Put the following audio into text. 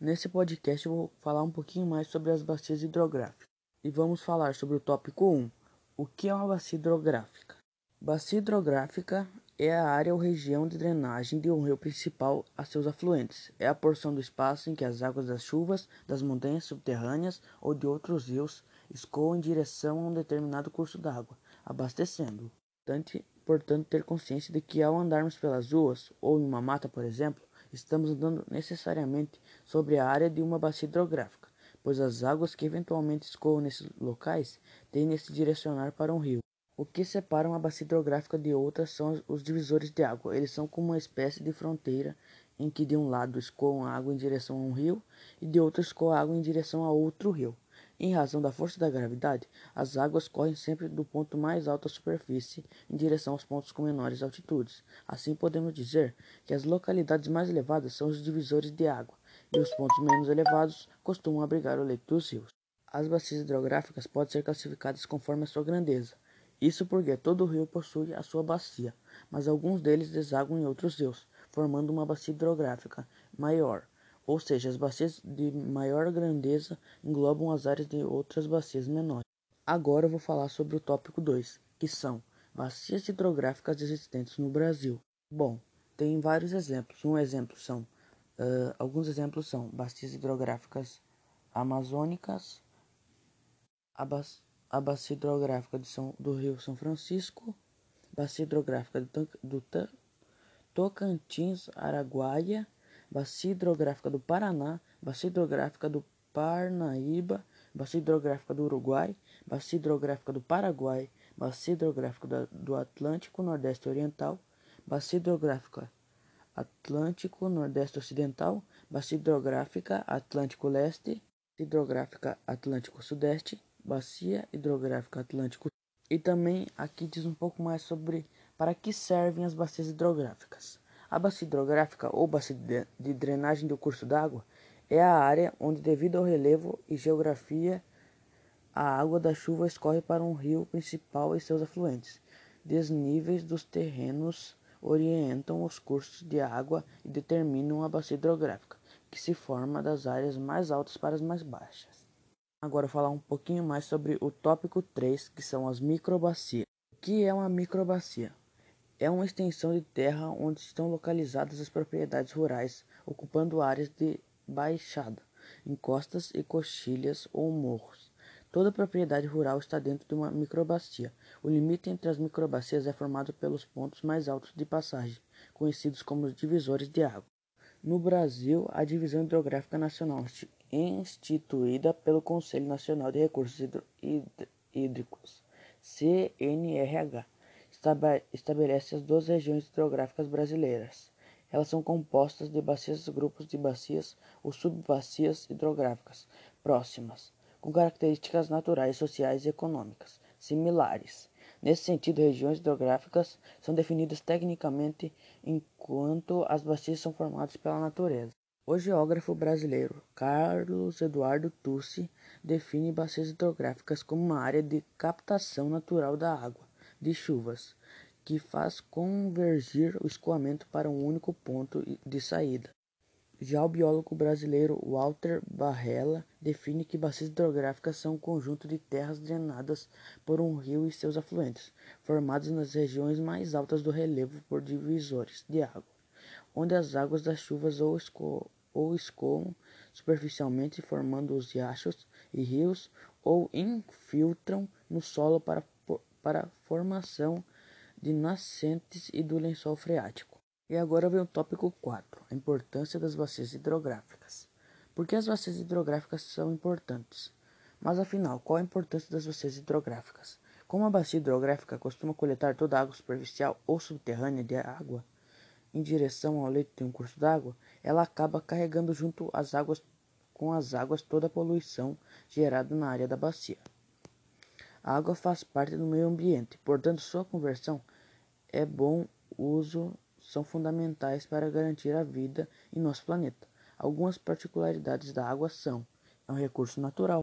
Nesse podcast eu vou falar um pouquinho mais sobre as bacias hidrográficas. E vamos falar sobre o tópico 1. O que é uma bacia hidrográfica? Bacia hidrográfica é a área ou região de drenagem de um rio principal a seus afluentes. É a porção do espaço em que as águas das chuvas, das montanhas subterrâneas ou de outros rios escoam em direção a um determinado curso d'água, abastecendo-o. Portanto, ter consciência de que ao andarmos pelas ruas ou em uma mata, por exemplo, estamos andando necessariamente sobre a área de uma bacia hidrográfica, pois as águas que eventualmente escoam nesses locais tendem a se direcionar para um rio. O que separa uma bacia hidrográfica de outra são os divisores de água. Eles são como uma espécie de fronteira em que de um lado escoam água em direção a um rio e de outro escoa água em direção a outro rio. Em razão da força da gravidade, as águas correm sempre do ponto mais alto da superfície em direção aos pontos com menores altitudes. Assim, podemos dizer que as localidades mais elevadas são os divisores de água, e os pontos menos elevados costumam abrigar o leito dos rios. As bacias hidrográficas podem ser classificadas conforme a sua grandeza. Isso porque todo rio possui a sua bacia, mas alguns deles desaguam em outros rios, formando uma bacia hidrográfica maior ou seja, as bacias de maior grandeza englobam as áreas de outras bacias menores. Agora eu vou falar sobre o tópico 2, que são bacias hidrográficas existentes no Brasil. Bom, tem vários exemplos. Um exemplo são, uh, alguns exemplos são bacias hidrográficas amazônicas, a, ba a bacia hidrográfica São, do Rio São Francisco, bacia hidrográfica do, do Tocantins, Araguaia, Bacia Hidrográfica do Paraná, Bacia Hidrográfica do Parnaíba, Bacia Hidrográfica do Uruguai, Bacia Hidrográfica do Paraguai, Bacia Hidrográfica do Atlântico Nordeste Oriental, Bacia Hidrográfica Atlântico Nordeste Ocidental, Bacia Hidrográfica Atlântico Leste, Hidrográfica Atlântico Sudeste, Bacia Hidrográfica Atlântico e também aqui diz um pouco mais sobre para que servem as bacias hidrográficas. A bacia hidrográfica ou bacia de drenagem do curso d'água é a área onde, devido ao relevo e geografia, a água da chuva escorre para um rio principal e seus afluentes. Desníveis dos terrenos orientam os cursos de água e determinam a bacia hidrográfica, que se forma das áreas mais altas para as mais baixas. Agora falar um pouquinho mais sobre o tópico 3, que são as microbacias. O que é uma microbacia? É uma extensão de terra onde estão localizadas as propriedades rurais, ocupando áreas de baixada, encostas e coxilhas ou morros. Toda propriedade rural está dentro de uma microbacia. O limite entre as microbacias é formado pelos pontos mais altos de passagem, conhecidos como os divisores de água. No Brasil, a Divisão Hidrográfica Nacional, instituída pelo Conselho Nacional de Recursos Hídricos, CNRH, estabelece as duas regiões hidrográficas brasileiras. Elas são compostas de bacias, grupos de bacias ou subbacias hidrográficas próximas, com características naturais, sociais e econômicas similares. Nesse sentido, regiões hidrográficas são definidas tecnicamente enquanto as bacias são formadas pela natureza. O geógrafo brasileiro Carlos Eduardo Tussi define bacias hidrográficas como uma área de captação natural da água de chuvas, que faz convergir o escoamento para um único ponto de saída. Já o biólogo brasileiro Walter Barrella define que bacias hidrográficas são um conjunto de terras drenadas por um rio e seus afluentes, formados nas regiões mais altas do relevo por divisores de água, onde as águas das chuvas ou, esco ou escoam superficialmente formando os riachos e rios ou infiltram no solo para para a formação de nascentes e do lençol freático. E agora vem o tópico 4, a importância das bacias hidrográficas. Por que as bacias hidrográficas são importantes? Mas afinal, qual a importância das bacias hidrográficas? Como a bacia hidrográfica costuma coletar toda a água superficial ou subterrânea de água em direção ao leito de um curso d'água, ela acaba carregando junto as águas com as águas toda a poluição gerada na área da bacia. A água faz parte do meio ambiente, portanto, sua conversão é bom uso são fundamentais para garantir a vida em nosso planeta. Algumas particularidades da água são: é um recurso natural,